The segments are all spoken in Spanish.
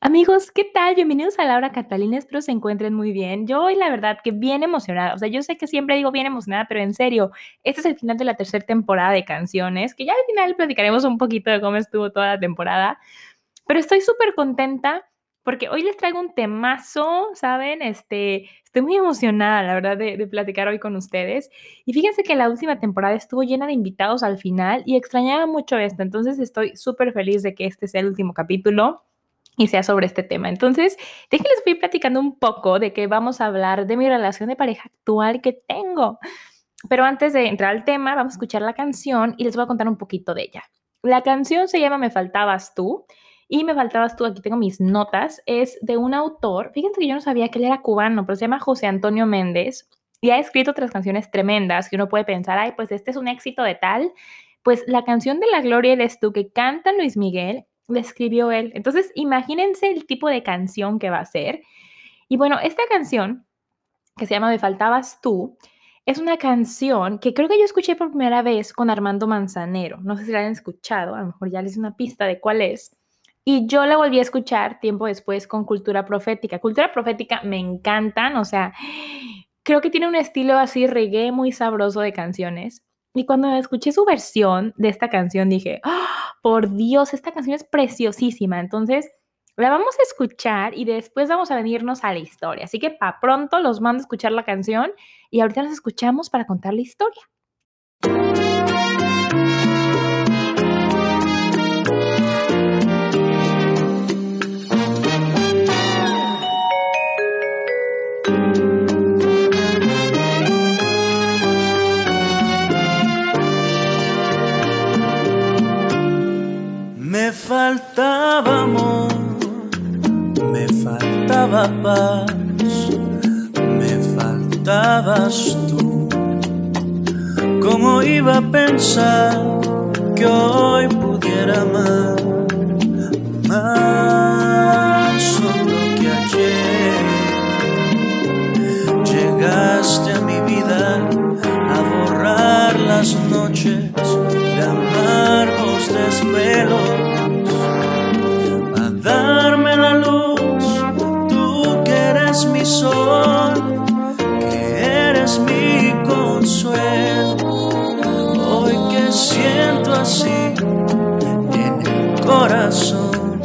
Amigos, ¿qué tal? Bienvenidos a Laura Catalina, espero se encuentren muy bien. Yo hoy la verdad que bien emocionada, o sea, yo sé que siempre digo bien emocionada, pero en serio, este es el final de la tercera temporada de canciones, que ya al final platicaremos un poquito de cómo estuvo toda la temporada, pero estoy súper contenta porque hoy les traigo un temazo, ¿saben? Este, estoy muy emocionada, la verdad, de, de platicar hoy con ustedes. Y fíjense que la última temporada estuvo llena de invitados al final y extrañaba mucho esto, entonces estoy súper feliz de que este sea el último capítulo y sea sobre este tema. Entonces, déjenles voy platicando un poco de que vamos a hablar de mi relación de pareja actual que tengo. Pero antes de entrar al tema, vamos a escuchar la canción y les voy a contar un poquito de ella. La canción se llama Me faltabas tú y Me faltabas tú, aquí tengo mis notas, es de un autor, fíjense que yo no sabía que él era cubano, pero se llama José Antonio Méndez y ha escrito otras canciones tremendas que uno puede pensar, ay, pues este es un éxito de tal. Pues la canción de La Gloria eres tú que canta Luis Miguel le escribió él. Entonces, imagínense el tipo de canción que va a ser. Y bueno, esta canción, que se llama Me faltabas tú, es una canción que creo que yo escuché por primera vez con Armando Manzanero. No sé si la han escuchado, a lo mejor ya les una pista de cuál es. Y yo la volví a escuchar tiempo después con Cultura Profética. Cultura Profética me encantan, o sea, creo que tiene un estilo así reggae muy sabroso de canciones. Y cuando escuché su versión de esta canción dije, ¡Ah! por Dios, esta canción es preciosísima. Entonces, la vamos a escuchar y después vamos a venirnos a la historia. Así que para pronto los mando a escuchar la canción y ahorita nos escuchamos para contar la historia. Paz, me faltabas tú. ¿Cómo iba a pensar que hoy pudiera amar más solo que ayer? Llegaste a mi vida a borrar las noches de amargos desvelos así en el corazón,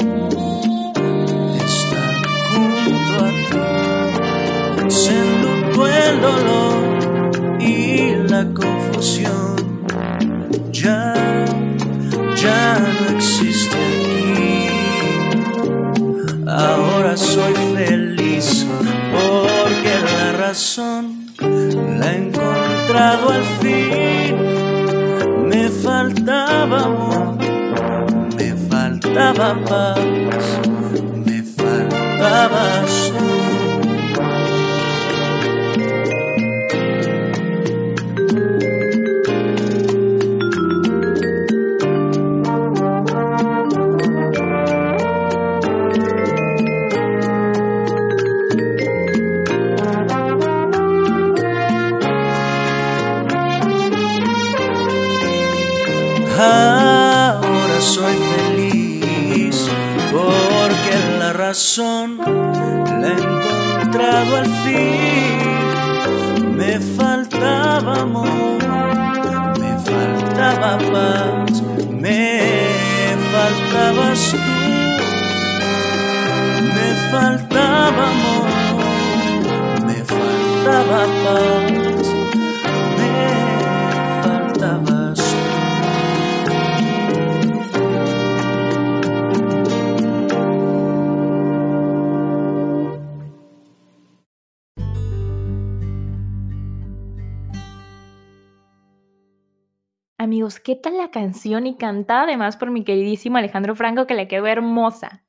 estar junto a ti, siendo el dolor y la confusión. Ya, ya no existe ahora soy feliz porque la razón la he encontrado al fin. Faltaba amor, me faltaba paz, me faltabas Ahora razón la he encontrado al fin. Me faltaba amor, me faltaba paz, me Amigos, ¿qué tal la canción? Y cantada además por mi queridísimo Alejandro Franco, que le quedó hermosa.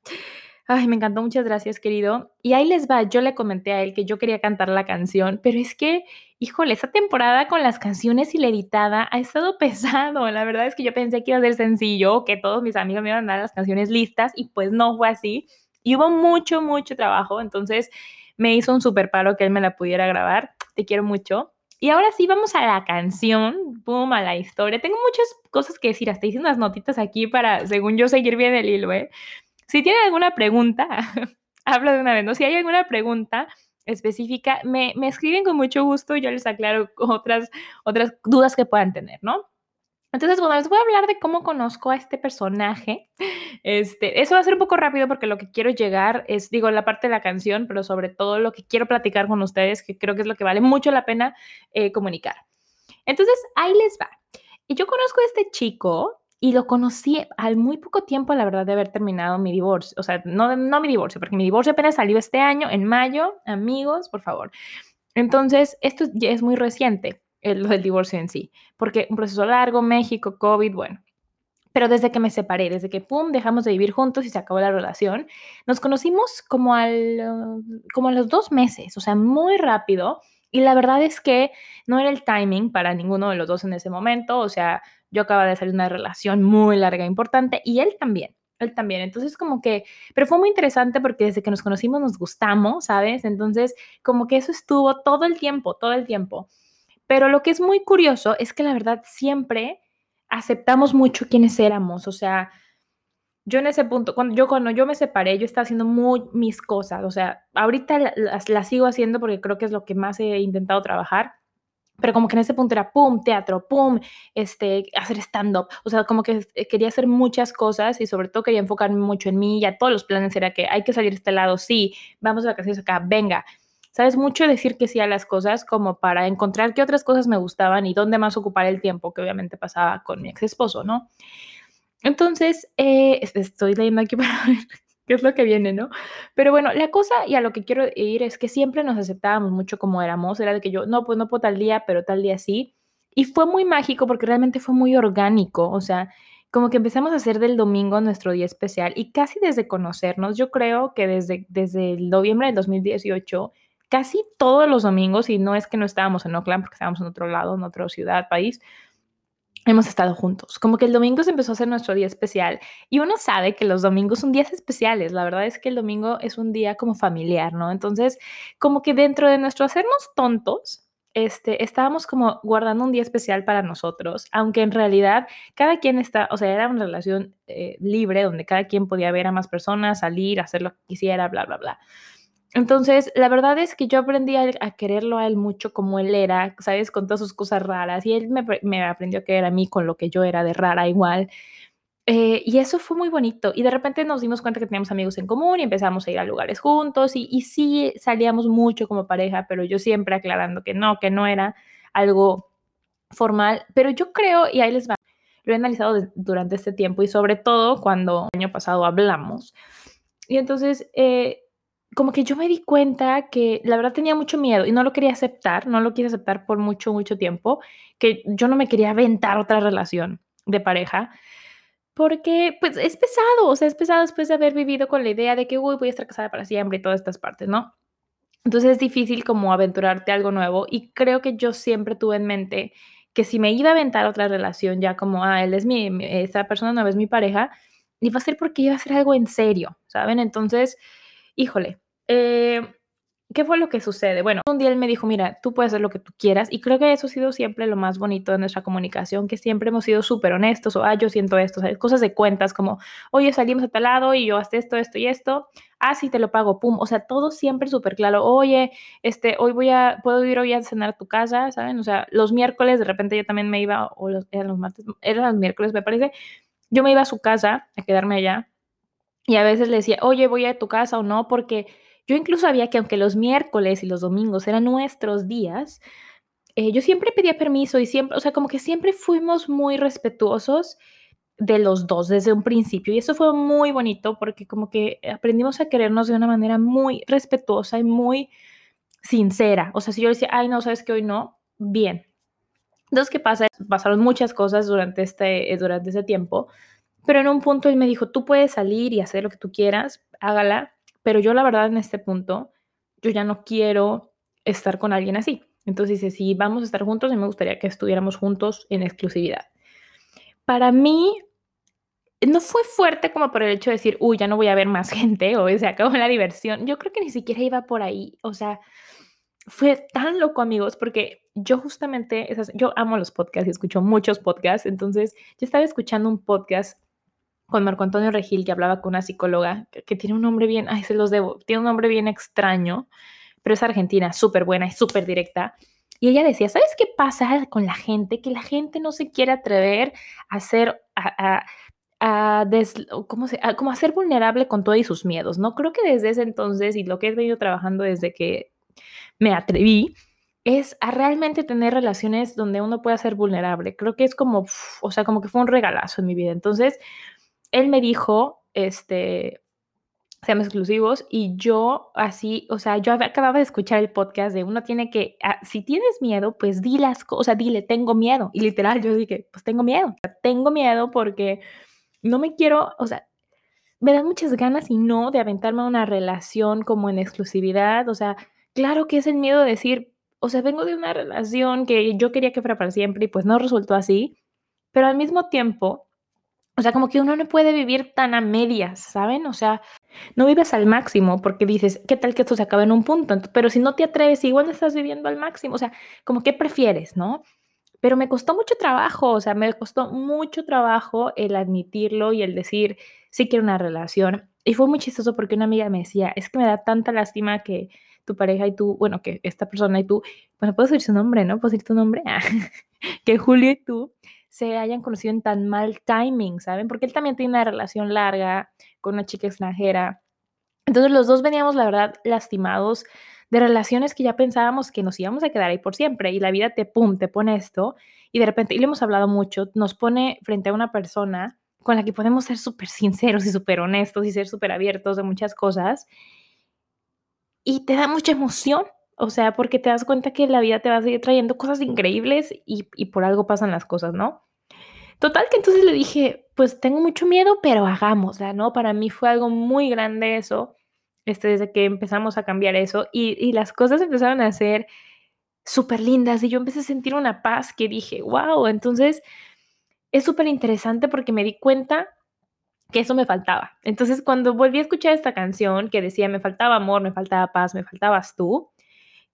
Ay, me encantó, muchas gracias, querido. Y ahí les va, yo le comenté a él que yo quería cantar la canción, pero es que, híjole, esa temporada con las canciones y la editada ha estado pesado. La verdad es que yo pensé que iba a ser sencillo, que todos mis amigos me iban a dar las canciones listas y pues no fue así. Y hubo mucho, mucho trabajo, entonces me hizo un super paro que él me la pudiera grabar. Te quiero mucho. Y ahora sí, vamos a la canción, boom, a la historia. Tengo muchas cosas que decir, hasta hice unas notitas aquí para, según yo, seguir bien el hilo, ¿eh? Si tienen alguna pregunta, hablo de una vez, ¿no? Si hay alguna pregunta específica, me, me escriben con mucho gusto y yo les aclaro otras, otras dudas que puedan tener, ¿no? Entonces, bueno, les voy a hablar de cómo conozco a este personaje. Este, eso va a ser un poco rápido porque lo que quiero llegar es, digo, la parte de la canción, pero sobre todo lo que quiero platicar con ustedes, que creo que es lo que vale mucho la pena eh, comunicar. Entonces, ahí les va. Y yo conozco a este chico y lo conocí al muy poco tiempo, la verdad, de haber terminado mi divorcio. O sea, no, no mi divorcio, porque mi divorcio apenas salió este año, en mayo, amigos, por favor. Entonces, esto ya es muy reciente lo del divorcio en sí, porque un proceso largo, México, COVID, bueno. Pero desde que me separé, desde que, pum, dejamos de vivir juntos y se acabó la relación, nos conocimos como, al, como a los dos meses, o sea, muy rápido. Y la verdad es que no era el timing para ninguno de los dos en ese momento. O sea, yo acababa de salir una relación muy larga e importante y él también. Él también. Entonces, como que, pero fue muy interesante porque desde que nos conocimos nos gustamos, ¿sabes? Entonces, como que eso estuvo todo el tiempo, todo el tiempo. Pero lo que es muy curioso es que la verdad siempre aceptamos mucho quiénes éramos, o sea, yo en ese punto, cuando yo, cuando yo me separé, yo estaba haciendo muy mis cosas, o sea, ahorita las, sigo haciendo porque creo que es lo que más he intentado trabajar, pero como que en ese punto era pum, teatro, pum, este, hacer stand-up, o sea, como que quería hacer muchas cosas y sobre todo quería enfocarme mucho en mí, ya todos los planes era que hay que salir de este lado, sí, vamos a vacaciones acá, venga, Sabes mucho decir que sí a las cosas como para encontrar qué otras cosas me gustaban y dónde más ocupar el tiempo que obviamente pasaba con mi ex esposo, ¿no? Entonces, eh, estoy leyendo aquí para ver qué es lo que viene, ¿no? Pero bueno, la cosa y a lo que quiero ir es que siempre nos aceptábamos mucho como éramos, era de que yo, no, pues no puedo tal día, pero tal día sí. Y fue muy mágico porque realmente fue muy orgánico, o sea, como que empezamos a hacer del domingo nuestro día especial y casi desde conocernos, yo creo que desde, desde el noviembre del 2018 casi todos los domingos, y no es que no estábamos en Oakland porque estábamos en otro lado, en otra ciudad, país, hemos estado juntos. Como que el domingo se empezó a ser nuestro día especial y uno sabe que los domingos son días especiales. La verdad es que el domingo es un día como familiar, ¿no? Entonces, como que dentro de nuestro hacernos tontos, este, estábamos como guardando un día especial para nosotros, aunque en realidad cada quien está, o sea, era una relación eh, libre donde cada quien podía ver a más personas, salir, hacer lo que quisiera, bla, bla, bla. Entonces, la verdad es que yo aprendí a, quererlo a él mucho como él era, ¿sabes? Con todas sus cosas raras. Y él me, aprendió a querer a mí con lo que yo era de rara igual. Eh, y eso fue muy bonito. Y de repente nos dimos cuenta que teníamos amigos en común y empezamos a ir a lugares juntos. Y, y sí salíamos mucho como pareja, pero yo siempre aclarando que no, que no era algo formal. Pero yo creo, y ahí les va, lo he analizado durante este tiempo y sobre todo cuando el año pasado hablamos. Y entonces... Eh, como que yo me di cuenta que la verdad tenía mucho miedo y no lo quería aceptar, no lo quise aceptar por mucho, mucho tiempo, que yo no me quería aventar otra relación de pareja, porque pues es pesado, o sea, es pesado después de haber vivido con la idea de que, uy, voy a estar casada para siempre y todas estas partes, ¿no? Entonces es difícil como aventurarte algo nuevo y creo que yo siempre tuve en mente que si me iba a aventar otra relación ya como, ah, él es mi, esa persona no es mi pareja, iba a ser porque iba a ser algo en serio, ¿saben? Entonces, híjole, eh, ¿Qué fue lo que sucede? Bueno, un día él me dijo, mira, tú puedes hacer lo que tú quieras y creo que eso ha sido siempre lo más bonito de nuestra comunicación, que siempre hemos sido súper honestos o, ah, yo siento esto, o cosas de cuentas como, oye, salimos a tal lado y yo hace esto, esto y esto, ah, sí, te lo pago, pum, o sea, todo siempre súper claro, oye, este, hoy voy a, puedo ir hoy a cenar a tu casa, ¿saben? O sea, los miércoles de repente yo también me iba, o los, eran los martes, eran los miércoles me parece, yo me iba a su casa a quedarme allá y a veces le decía, oye, voy a tu casa o no, porque yo incluso sabía que aunque los miércoles y los domingos eran nuestros días, eh, yo siempre pedía permiso y siempre, o sea, como que siempre fuimos muy respetuosos de los dos desde un principio y eso fue muy bonito porque como que aprendimos a querernos de una manera muy respetuosa y muy sincera. O sea, si yo decía, ay, no, sabes que hoy no, bien. Entonces, ¿qué pasa? Pasaron muchas cosas durante este, eh, durante ese tiempo, pero en un punto él me dijo, tú puedes salir y hacer lo que tú quieras, hágala, pero yo la verdad en este punto, yo ya no quiero estar con alguien así. Entonces dice, si vamos a estar juntos, me gustaría que estuviéramos juntos en exclusividad. Para mí, no fue fuerte como por el hecho de decir, uy, ya no voy a ver más gente o se acabó la diversión. Yo creo que ni siquiera iba por ahí. O sea, fue tan loco, amigos, porque yo justamente, esas, yo amo los podcasts y escucho muchos podcasts. Entonces, yo estaba escuchando un podcast con Marco Antonio Regil que hablaba con una psicóloga que, tiene un nombre bien, ay, se los debo, tiene un nombre bien extraño, pero es argentina, súper buena y súper directa. Y ella decía, ¿sabes qué pasa con la gente? Que la gente no se quiere atrever a ser, a, a, des, ¿cómo se, a como a ser vulnerable con todos sus miedos, ¿no? Creo que desde ese entonces y lo que he venido trabajando desde que me atreví, es a realmente tener relaciones donde uno pueda ser vulnerable. Creo que es como, o sea, como que fue un regalazo en mi vida. Entonces, él me dijo, este, sean exclusivos y yo así, o sea, yo acababa de escuchar el podcast de uno tiene que, ah, si tienes miedo, pues di las cosas, dile, tengo miedo. Y literal, yo dije, pues tengo miedo, tengo miedo porque no me quiero, o sea, me dan muchas ganas y no de aventarme a una relación como en exclusividad, o sea, claro que es el miedo de decir, o sea, vengo de una relación que yo quería que fuera para siempre y pues no resultó así, pero al mismo tiempo, o sea, como que uno no puede vivir tan a medias, ¿saben? O sea, no vives al máximo porque dices, ¿qué tal que esto se acabe en un punto? Pero si no te atreves, igual estás viviendo al máximo, o sea, como que prefieres, ¿no? Pero me costó mucho trabajo, o sea, me costó mucho trabajo el admitirlo y el decir, sí quiero una relación. Y fue muy chistoso porque una amiga me decía, es que me da tanta lástima que tu pareja y tú, bueno, que esta persona y tú, bueno, puedo decir su nombre, ¿no? Puedo decir tu nombre, que Julio y tú se hayan conocido en tan mal timing, ¿saben? Porque él también tiene una relación larga con una chica extranjera. Entonces los dos veníamos, la verdad, lastimados de relaciones que ya pensábamos que nos íbamos a quedar ahí por siempre y la vida te, pum, te pone esto y de repente, y le hemos hablado mucho, nos pone frente a una persona con la que podemos ser súper sinceros y súper honestos y ser súper abiertos de muchas cosas y te da mucha emoción, o sea, porque te das cuenta que la vida te va a seguir trayendo cosas increíbles y, y por algo pasan las cosas, ¿no? Total que entonces le dije, pues tengo mucho miedo, pero hagámosla, ¿no? Para mí fue algo muy grande eso, este, desde que empezamos a cambiar eso y, y las cosas empezaron a ser súper lindas y yo empecé a sentir una paz que dije, wow, entonces es súper interesante porque me di cuenta que eso me faltaba. Entonces, cuando volví a escuchar esta canción que decía, me faltaba amor, me faltaba paz, me faltabas tú,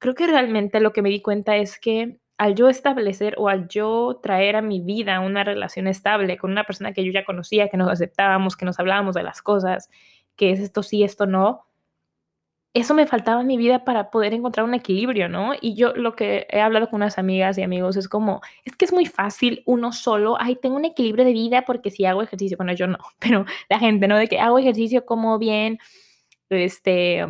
creo que realmente lo que me di cuenta es que al yo establecer o al yo traer a mi vida una relación estable con una persona que yo ya conocía, que nos aceptábamos, que nos hablábamos de las cosas, que es esto sí, esto no, eso me faltaba en mi vida para poder encontrar un equilibrio, ¿no? Y yo lo que he hablado con unas amigas y amigos es como, es que es muy fácil uno solo, ay, tengo un equilibrio de vida porque si hago ejercicio, bueno, yo no, pero la gente, ¿no? De que hago ejercicio, como bien, este,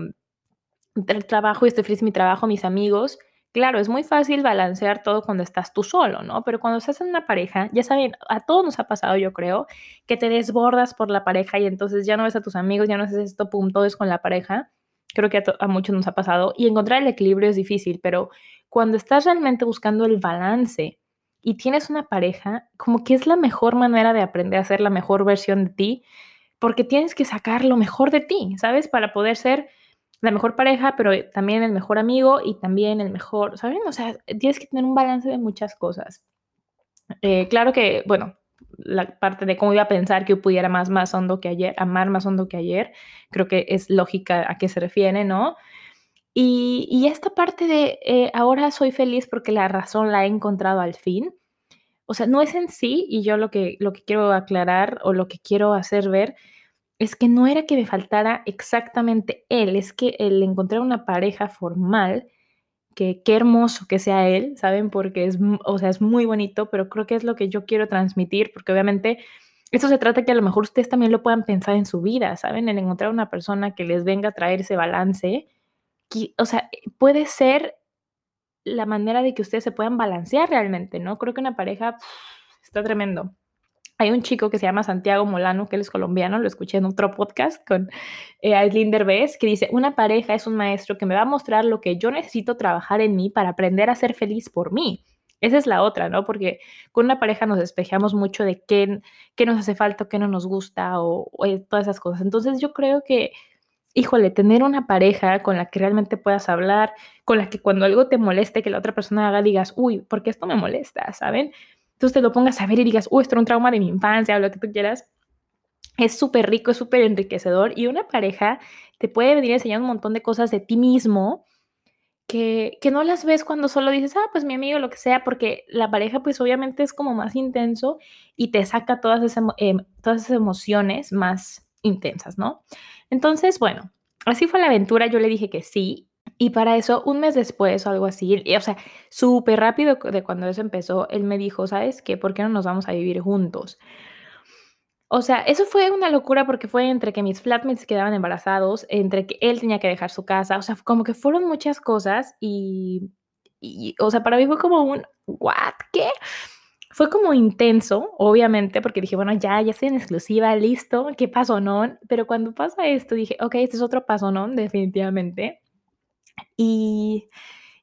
el trabajo y estoy feliz mi trabajo, mis amigos. Claro, es muy fácil balancear todo cuando estás tú solo, ¿no? Pero cuando estás en una pareja, ya saben, a todos nos ha pasado, yo creo, que te desbordas por la pareja y entonces ya no ves a tus amigos, ya no haces esto, pum, todo es con la pareja Creo que a, muchos nos ha pasado. Y encontrar el equilibrio es difícil, pero cuando estás realmente buscando el balance y tienes una pareja, como que es la mejor manera de aprender a ser la mejor versión de ti, porque tienes que sacar lo mejor de ti, ¿sabes? Para poder ser la mejor pareja, pero también el mejor amigo y también el mejor, ¿saben? O sea, tienes que tener un balance de muchas cosas. Eh, claro que, bueno, la parte de cómo iba a pensar que yo pudiera más, más hondo que ayer, amar más hondo que ayer, creo que es lógica a qué se refiere, ¿no? Y, y esta parte de eh, ahora soy feliz porque la razón la he encontrado al fin, o sea, no es en sí, y yo lo que, lo que quiero aclarar o lo que quiero hacer ver es que no era que me faltara exactamente él, es que el encontrar una pareja formal que qué hermoso que sea él, ¿saben? Porque es, o sea, es muy bonito, pero creo que es lo que yo quiero transmitir, porque obviamente esto se trata que a lo mejor ustedes también lo puedan pensar en su vida, ¿saben? En encontrar una persona que les venga a traer ese balance, que, o sea, puede ser la manera de que ustedes se puedan balancear realmente, ¿no? Creo que una pareja está tremendo. Hay un chico que se llama Santiago Molano, que él es colombiano, lo escuché en otro podcast con eh, Aislinn Derbez, que dice, una pareja es un maestro que me va a mostrar lo que yo necesito trabajar en mí para aprender a ser feliz por mí. Esa es la otra, ¿no? Porque con una pareja nos despejamos mucho de qué, nos hace falta, qué no nos gusta o, o todas esas cosas. Entonces yo creo que, híjole, tener una pareja con la que realmente puedas hablar, con la que cuando algo te moleste, que la otra persona haga, digas, uy, ¿por qué esto me molesta? ¿Saben? Entonces te lo pongas a ver y digas, uy, esto era un trauma de mi infancia o lo que tú quieras. Es súper rico, es súper enriquecedor y una pareja te puede venir a enseñar un montón de cosas de ti mismo que, no las ves cuando solo dices, ah, pues mi amigo, lo que sea, porque la pareja pues obviamente es como más intenso y te saca todas esas, em, todas esas emociones más intensas, ¿no? Entonces, bueno, así fue la aventura, yo le dije que sí. Y para eso, un mes después o algo así, o sea, súper rápido de cuando eso empezó, él me dijo, ¿sabes qué? ¿Por qué no nos vamos a vivir juntos? O sea, eso fue una locura porque fue entre que mis flatmates quedaban embarazados, entre que él tenía que dejar su casa, o sea, como que fueron muchas cosas y, o sea, para mí fue como un, ¿what? ¿Qué? Fue como intenso, obviamente, porque dije, bueno, ya, ya estoy en exclusiva, listo, qué pasó, ¿no? Pero cuando pasa esto, dije, ok, este es otro paso, ¿no? Definitivamente. Y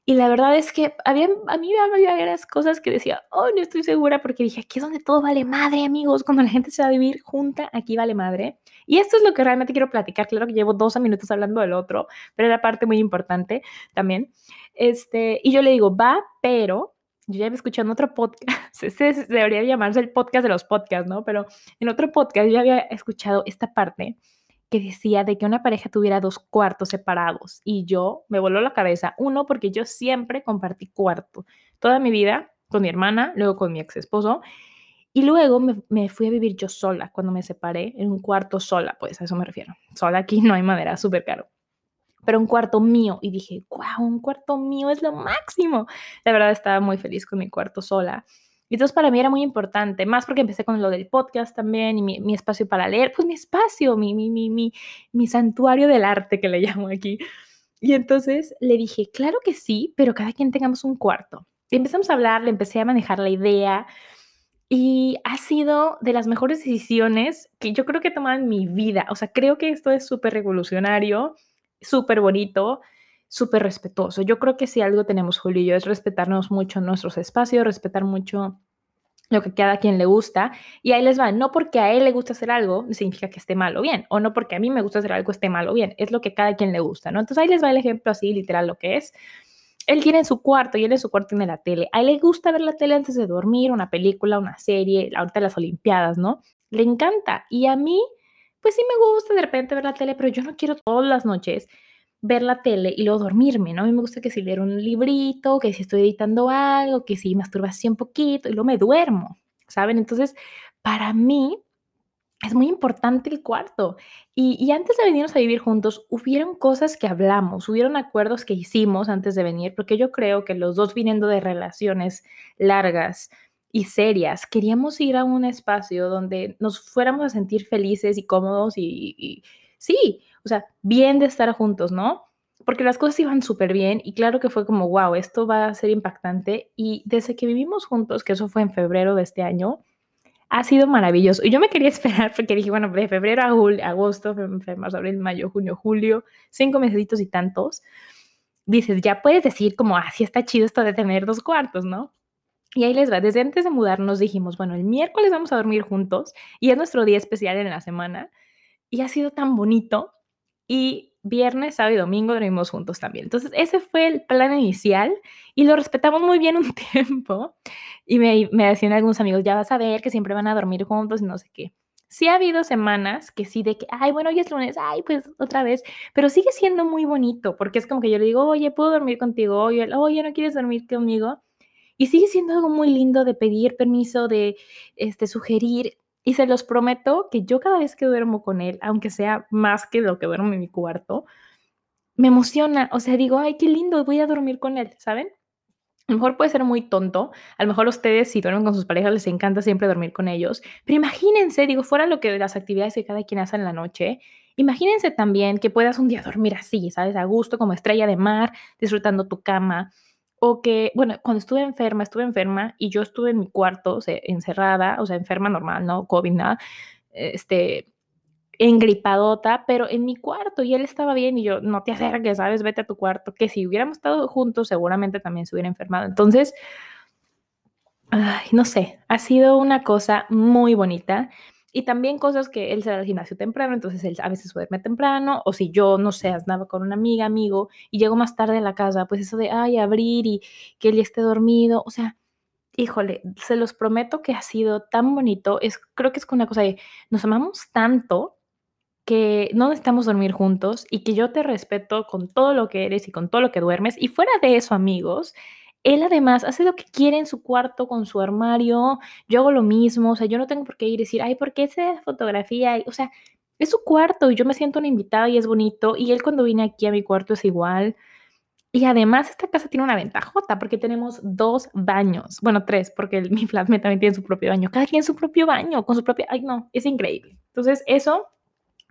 y la verdad es que había, a mí había varias cosas que decía, oh, no estoy segura, porque dije, aquí es donde todo vale madre, amigos. Cuando la gente se va a vivir junta, aquí vale madre. Y esto es lo que realmente quiero platicar. Claro que llevo 12 minutos hablando del otro, pero era parte muy importante también. Este, y yo le digo, va, pero yo ya había escuchado en otro podcast, este debería llamarse el podcast de los podcasts, ¿no? Pero en otro podcast yo había escuchado esta parte que decía de que una pareja tuviera dos cuartos separados y yo me voló la cabeza. Uno, porque yo siempre compartí cuarto, toda mi vida con mi hermana, luego con mi ex esposo y luego me, fui a vivir yo sola cuando me separé, en un cuarto sola, pues a eso me refiero. Sola aquí no hay madera, súper caro. Pero un cuarto mío y dije, wow, un cuarto mío es lo máximo. La verdad estaba muy feliz con mi cuarto sola. Y entonces para mí era muy importante, más porque empecé con lo del podcast también y mi, espacio para leer, pues mi espacio, mi, mi, mi, mi, mi santuario del arte que le llamo aquí. Y entonces le dije, claro que sí, pero cada quien tengamos un cuarto. Y empezamos a hablar, le empecé a manejar la idea y ha sido de las mejores decisiones que yo creo que he tomado en mi vida. O sea, creo que esto es súper revolucionario, súper bonito súper respetuoso. Yo creo que si algo tenemos Julio y yo es respetarnos mucho nuestros espacios, respetar mucho lo que cada quien le gusta. Y ahí les va, no porque a él le gusta hacer algo significa que esté mal o bien, o no porque a mí me gusta hacer algo esté mal o bien, es lo que cada quien le gusta, ¿no? Entonces ahí les va el ejemplo así, literal, lo que es. Él tiene su cuarto y él en su cuarto tiene la tele. A él le gusta ver la tele antes de dormir, una película, una serie, ahorita las Olimpiadas, ¿no? Le encanta. Y a mí, pues sí me gusta de repente ver la tele, pero yo no quiero todas las noches ver la tele y luego dormirme, ¿no? A mí me gusta que si leer un librito, que si estoy editando algo, que si masturbación un poquito y luego me duermo, ¿saben? Entonces, para mí es muy importante el cuarto. Y, y, antes de venirnos a vivir juntos, hubieron cosas que hablamos, hubieron acuerdos que hicimos antes de venir, porque yo creo que los dos viniendo de relaciones largas y serias, queríamos ir a un espacio donde nos fuéramos a sentir felices y cómodos y, y sí, o sea, bien de estar juntos, ¿no? Porque las cosas iban súper bien y claro que fue como, wow, esto va a ser impactante. Y desde que vivimos juntos, que eso fue en febrero de este año, ha sido maravilloso. Y yo me quería esperar porque dije, bueno, de febrero a julio, agosto, marzo, abril, mayo, junio, julio, cinco meses y tantos. Dices, ya puedes decir como, así ah, está chido esto de tener dos cuartos, ¿no? Y ahí les va, desde antes de mudarnos dijimos, bueno, el miércoles vamos a dormir juntos y es nuestro día especial en la semana. Y ha sido tan bonito y viernes, sábado y domingo dormimos juntos también. Entonces, ese fue el plan inicial y lo respetamos muy bien un tiempo. Y me, me decían algunos amigos, ya vas a ver que siempre van a dormir juntos no sé qué. Sí ha habido semanas que sí de que, ay, bueno, hoy es lunes, ay, pues otra vez, pero sigue siendo muy bonito porque es como que yo le digo, oye, ¿puedo dormir contigo? Oye, oye, ¿no quieres dormir conmigo? Y sigue siendo algo muy lindo de pedir permiso, de este, sugerir. Y se los prometo que yo cada vez que duermo con él, aunque sea más que lo que duermo en mi cuarto, me emociona. O sea, digo, ay, qué lindo, voy a dormir con él, ¿saben? A lo mejor puede ser muy tonto, a lo mejor ustedes si duermen con sus parejas les encanta siempre dormir con ellos, pero imagínense, digo, fuera lo que de las actividades que cada quien hace en la noche, imagínense también que puedas un día dormir así, ¿sabes? A gusto, como estrella de mar, disfrutando tu cama, o que, bueno, cuando estuve enferma, estuve enferma y yo estuve en mi cuarto, o encerrada, o sea, enferma normal, no COVID, nada, este, engripadota, pero en mi cuarto y él estaba bien y yo, no te acerques, ¿sabes? Vete a tu cuarto, que si hubiéramos estado juntos seguramente también se hubiera enfermado. Entonces, Ay, no sé, ha sido una cosa muy bonita. Y también cosas que él se va al gimnasio temprano, entonces él a veces duerme temprano, o si yo, no sé, andaba con una amiga, amigo, y llego más tarde a la casa, pues eso de, ay, abrir y que él ya esté dormido, o sea, híjole, se los prometo que ha sido tan bonito, es, creo que es una cosa de, nos amamos tanto que no necesitamos dormir juntos y que yo te respeto con todo lo que eres y con todo lo que duermes. Y fuera de eso, amigos, él además hace lo que quiere en su cuarto con su armario. Yo hago lo mismo, o sea, yo no tengo por qué ir y decir, ay, ¿por qué esa fotografía? O sea, es su cuarto y yo me siento una invitada y es bonito. Y él cuando viene aquí a mi cuarto es igual. Y además esta casa tiene una ventajota porque tenemos dos baños, bueno, tres, porque mi flatmate también tiene su propio baño, cada quien su propio baño, con su propia, ay no, es increíble. Entonces eso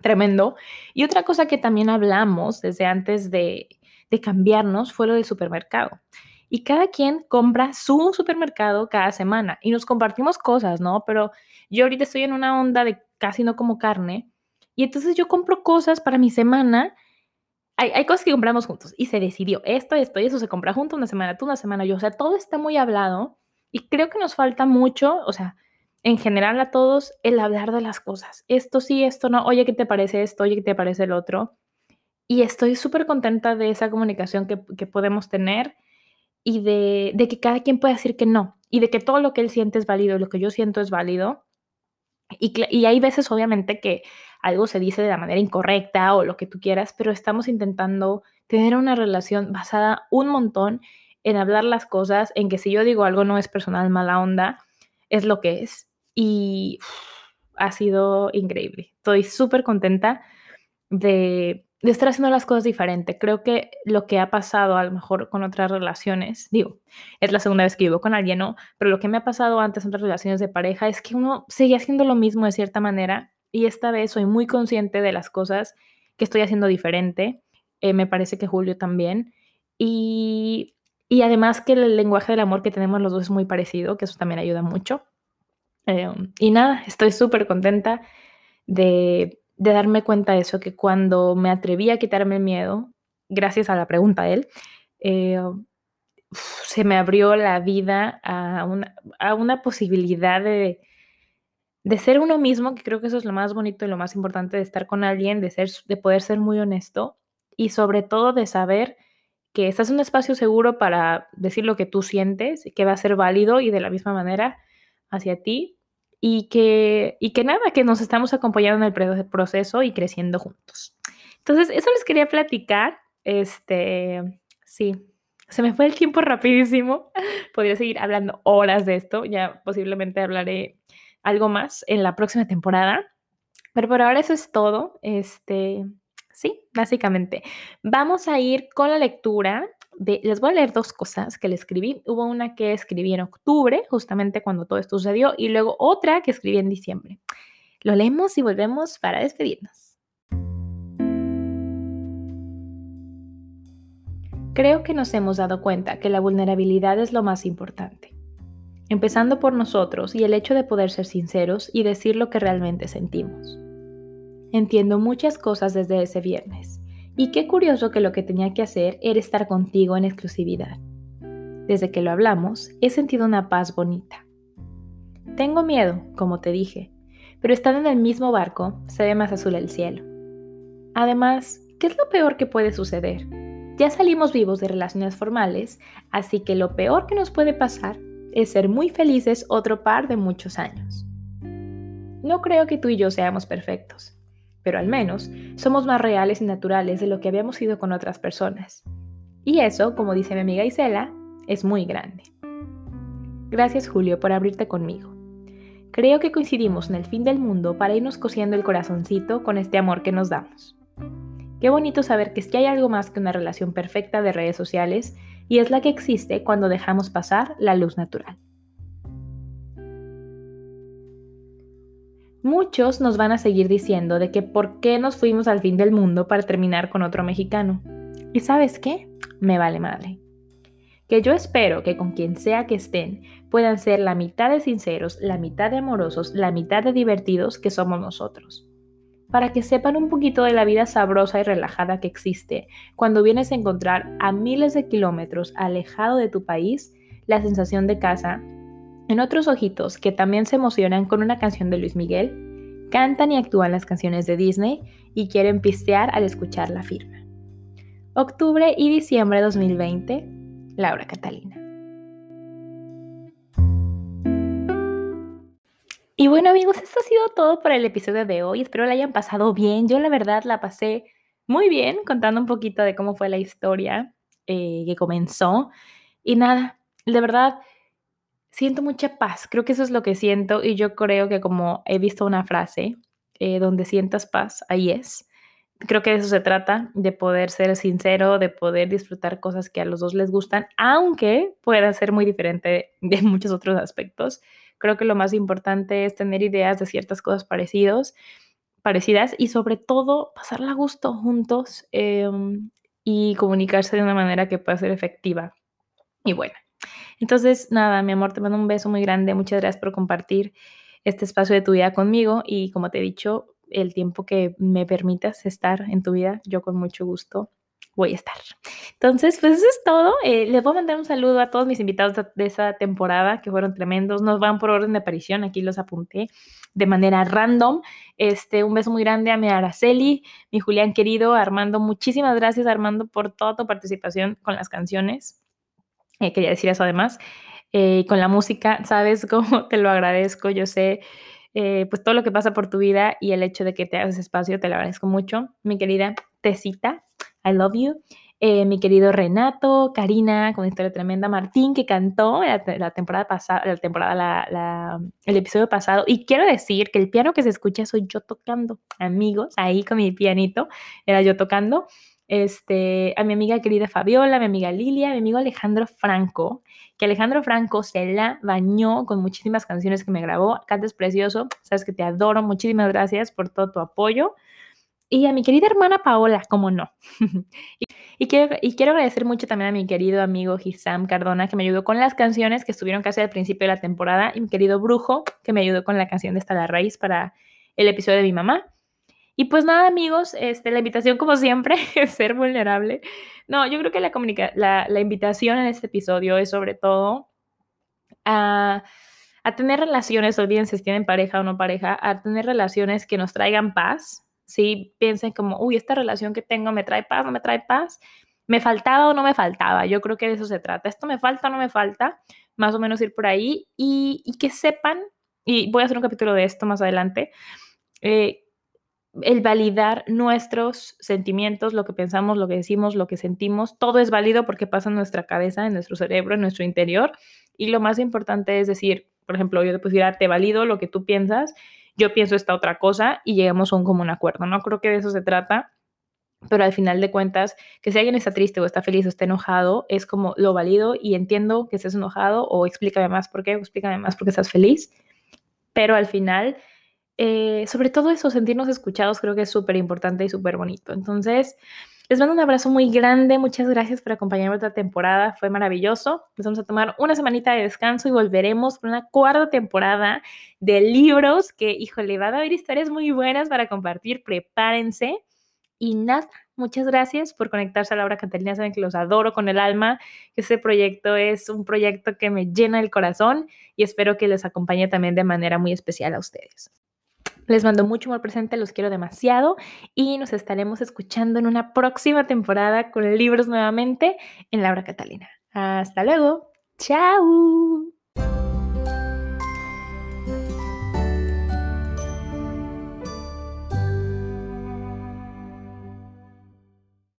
Tremendo. Y otra cosa que también hablamos desde antes de, de cambiarnos fue lo del supermercado. Y cada quien compra su supermercado cada semana y nos compartimos cosas, ¿no? Pero yo ahorita estoy en una onda de casi no como carne y entonces yo compro cosas para mi semana. Hay, hay cosas que compramos juntos y se decidió esto, esto y eso se compra junto una semana, tú una semana, yo. O sea, todo está muy hablado y creo que nos falta mucho, o sea, en general a todos el hablar de las cosas. Esto sí, esto no. Oye, ¿qué te parece esto? Oye, ¿qué te parece el otro? Y estoy súper contenta de esa comunicación que, que podemos tener y de, de, que cada quien puede decir que no y de que todo lo que él siente es válido y lo que yo siento es válido. Y, y hay veces, obviamente, que algo se dice de la manera incorrecta o lo que tú quieras, pero estamos intentando tener una relación basada un montón en hablar las cosas, en que si yo digo algo no es personal, mala onda, es lo que es y ha sido increíble. Estoy súper contenta de, de, estar haciendo las cosas diferente. Creo que lo que ha pasado a lo mejor con otras relaciones, digo, es la segunda vez que vivo con alguien, ¿no? Pero lo que me ha pasado antes en otras relaciones de pareja es que uno sigue haciendo lo mismo de cierta manera y esta vez soy muy consciente de las cosas que estoy haciendo diferente. Eh, me parece que Julio también. Y, y además que el lenguaje del amor que tenemos los dos es muy parecido, que eso también ayuda mucho. Eh, y nada, estoy súper contenta de, de, darme cuenta de eso, que cuando me atreví a quitarme el miedo, gracias a la pregunta de él, eh, se me abrió la vida a una, a una posibilidad de, de, ser uno mismo, que creo que eso es lo más bonito y lo más importante de estar con alguien, de, ser, de poder ser muy honesto y sobre todo de saber que estás en un espacio seguro para decir lo que tú sientes, que va a ser válido y de la misma manera hacia ti y que, y que nada, que nos estamos acompañando en el proceso y creciendo juntos. Entonces, eso les quería platicar. Este, sí, se me fue el tiempo rapidísimo. Podría seguir hablando horas de esto. Ya posiblemente hablaré algo más en la próxima temporada. Pero por ahora eso es todo. Este, sí, básicamente. Vamos a ir con la lectura les voy a leer dos cosas que le escribí. Hubo una que escribí en octubre, justamente cuando todo esto sucedió, y luego otra que escribí en diciembre. Lo leemos y volvemos para despedirnos. Creo que nos hemos dado cuenta que la vulnerabilidad es lo más importante. Empezando por nosotros y el hecho de poder ser sinceros y decir lo que realmente sentimos. Entiendo muchas cosas desde ese viernes y qué curioso que lo que tenía que hacer era estar contigo en exclusividad. Desde que lo hablamos, he sentido una paz bonita. Tengo miedo, como te dije, pero estando en el mismo barco, se ve más azul el cielo. Además, ¿qué es lo peor que puede suceder? Ya salimos vivos de relaciones formales, así que lo peor que nos puede pasar es ser muy felices otro par de muchos años. No creo que tú y yo seamos perfectos, pero al menos somos más reales y naturales de lo que habíamos sido con otras personas. Y eso, como dice mi amiga Isela, es muy grande. Gracias Julio por abrirte conmigo. Creo que coincidimos en el fin del mundo para irnos cosiendo el corazoncito con este amor que nos damos. Qué bonito saber que es que hay algo más que una relación perfecta de redes sociales y es la que existe cuando dejamos pasar la luz natural. Muchos nos van a seguir diciendo de que por qué nos fuimos al fin del mundo para terminar con otro mexicano. ¿Y sabes qué? Me vale madre. Que yo espero que con quien sea que estén puedan ser la mitad de sinceros, la mitad de amorosos, la mitad de divertidos que somos nosotros. Para que sepan un poquito de la vida sabrosa y relajada que existe cuando vienes a encontrar a miles de kilómetros alejado de tu país la sensación de casa En otros ojitos, que también se emocionan con una canción de Luis Miguel, cantan y actúan las canciones de Disney y quieren pistear al escuchar la firma. Octubre y diciembre de 2020, Laura Catalina. Y bueno amigos, esto ha sido todo para el episodio de hoy. Espero la hayan pasado bien. Yo la verdad la pasé muy bien contando un poquito de cómo fue la historia eh, que comenzó. Y nada, de verdad, siento mucha paz. Creo que eso es lo que siento y yo creo que como he visto una frase, eh, donde sientas paz, ahí es. Creo que de eso se trata, de poder ser sincero, de poder disfrutar cosas que a los dos les gustan, aunque pueda ser muy diferente de muchos otros aspectos. Creo que lo más importante es tener ideas de ciertas cosas parecidos, parecidas y sobre todo pasarla a gusto juntos em, y comunicarse de una manera que pueda ser efectiva y buena. Entonces, nada, mi amor, te mando un beso muy grande. Muchas gracias por compartir este espacio de tu vida conmigo y como te he dicho, el tiempo que me permitas estar en tu vida, yo con mucho gusto voy a estar. Entonces, pues eso es todo. Eh, les voy a mandar un saludo a todos mis invitados de, esa temporada que fueron tremendos. Nos van por orden de aparición, aquí los apunté de manera random. Este, un beso muy grande a mi Araceli, mi Julián querido, Armando. Muchísimas gracias, Armando, por toda tu participación con las canciones. Eh, quería decir eso además. Eh, con la música, sabes cómo te lo agradezco. Yo sé eh, pues todo lo que pasa por tu vida y el hecho de que te hagas espacio, te lo agradezco mucho. Mi querida Tecita, I love you. mi querido Renato, Karina, con historia tremenda, Martín, que cantó la, temporada pasada, la temporada, el episodio pasado. Y quiero decir que el piano que se escucha soy yo tocando, amigos, ahí con mi pianito, era yo tocando este, a mi amiga querida Fabiola, mi amiga Lilia, mi amigo Alejandro Franco, que Alejandro Franco se la bañó con muchísimas canciones que me grabó. Cantes precioso, sabes que te adoro, muchísimas gracias por todo tu apoyo. Y a mi querida hermana Paola, como no. y, quiero, y quiero agradecer mucho también a mi querido amigo Gisam Cardona, que me ayudó con las canciones que estuvieron casi al principio de la temporada, y mi querido Brujo, que me ayudó con la canción de Esta la Raíz para el episodio de mi mamá. Y pues nada, amigos, este, la invitación, como siempre, es ser vulnerable. No, yo creo que la, la, la invitación en este episodio es sobre todo a, a tener relaciones, olviden si tienen pareja o no pareja, a tener relaciones que nos traigan paz. Si piensen como, uy, esta relación que tengo me trae paz, no me trae paz, me faltaba o no me faltaba. Yo creo que de eso se trata. Esto me falta o no me falta, más o menos ir por ahí y, y que sepan, y voy a hacer un capítulo de esto más adelante, eh, el validar nuestros sentimientos, lo que pensamos, lo que decimos, lo que sentimos, todo es válido porque pasa en nuestra cabeza, en nuestro cerebro, en nuestro interior. Y lo más importante es decir, por ejemplo, yo te puedo decir, te valido lo que tú piensas, yo pienso esta otra cosa y llegamos a un común acuerdo. No creo que de eso se trata, pero al final de cuentas, que si alguien está triste o está feliz o está enojado, es como lo valido y entiendo que estés enojado o explícame más por qué, o explícame más por qué estás feliz. Pero al final eh, sobre todo eso, sentirnos escuchados, creo que es súper importante y súper bonito. Entonces, les mando un abrazo muy grande. Muchas gracias por acompañarme esta temporada. Fue maravilloso. Nos vamos a tomar una semanita de descanso y volveremos con una cuarta temporada de libros que, híjole, van a haber historias muy buenas para compartir. Prepárense. Y nada, muchas gracias por conectarse a Laura Catalina. Saben que los adoro con el alma. Este proyecto es un proyecto que me llena el corazón y espero que les acompañe también de manera muy especial a ustedes. Les mando mucho amor presente, los quiero demasiado y nos estaremos escuchando en una próxima temporada con libros nuevamente en Laura Catalina. Hasta luego. Chao.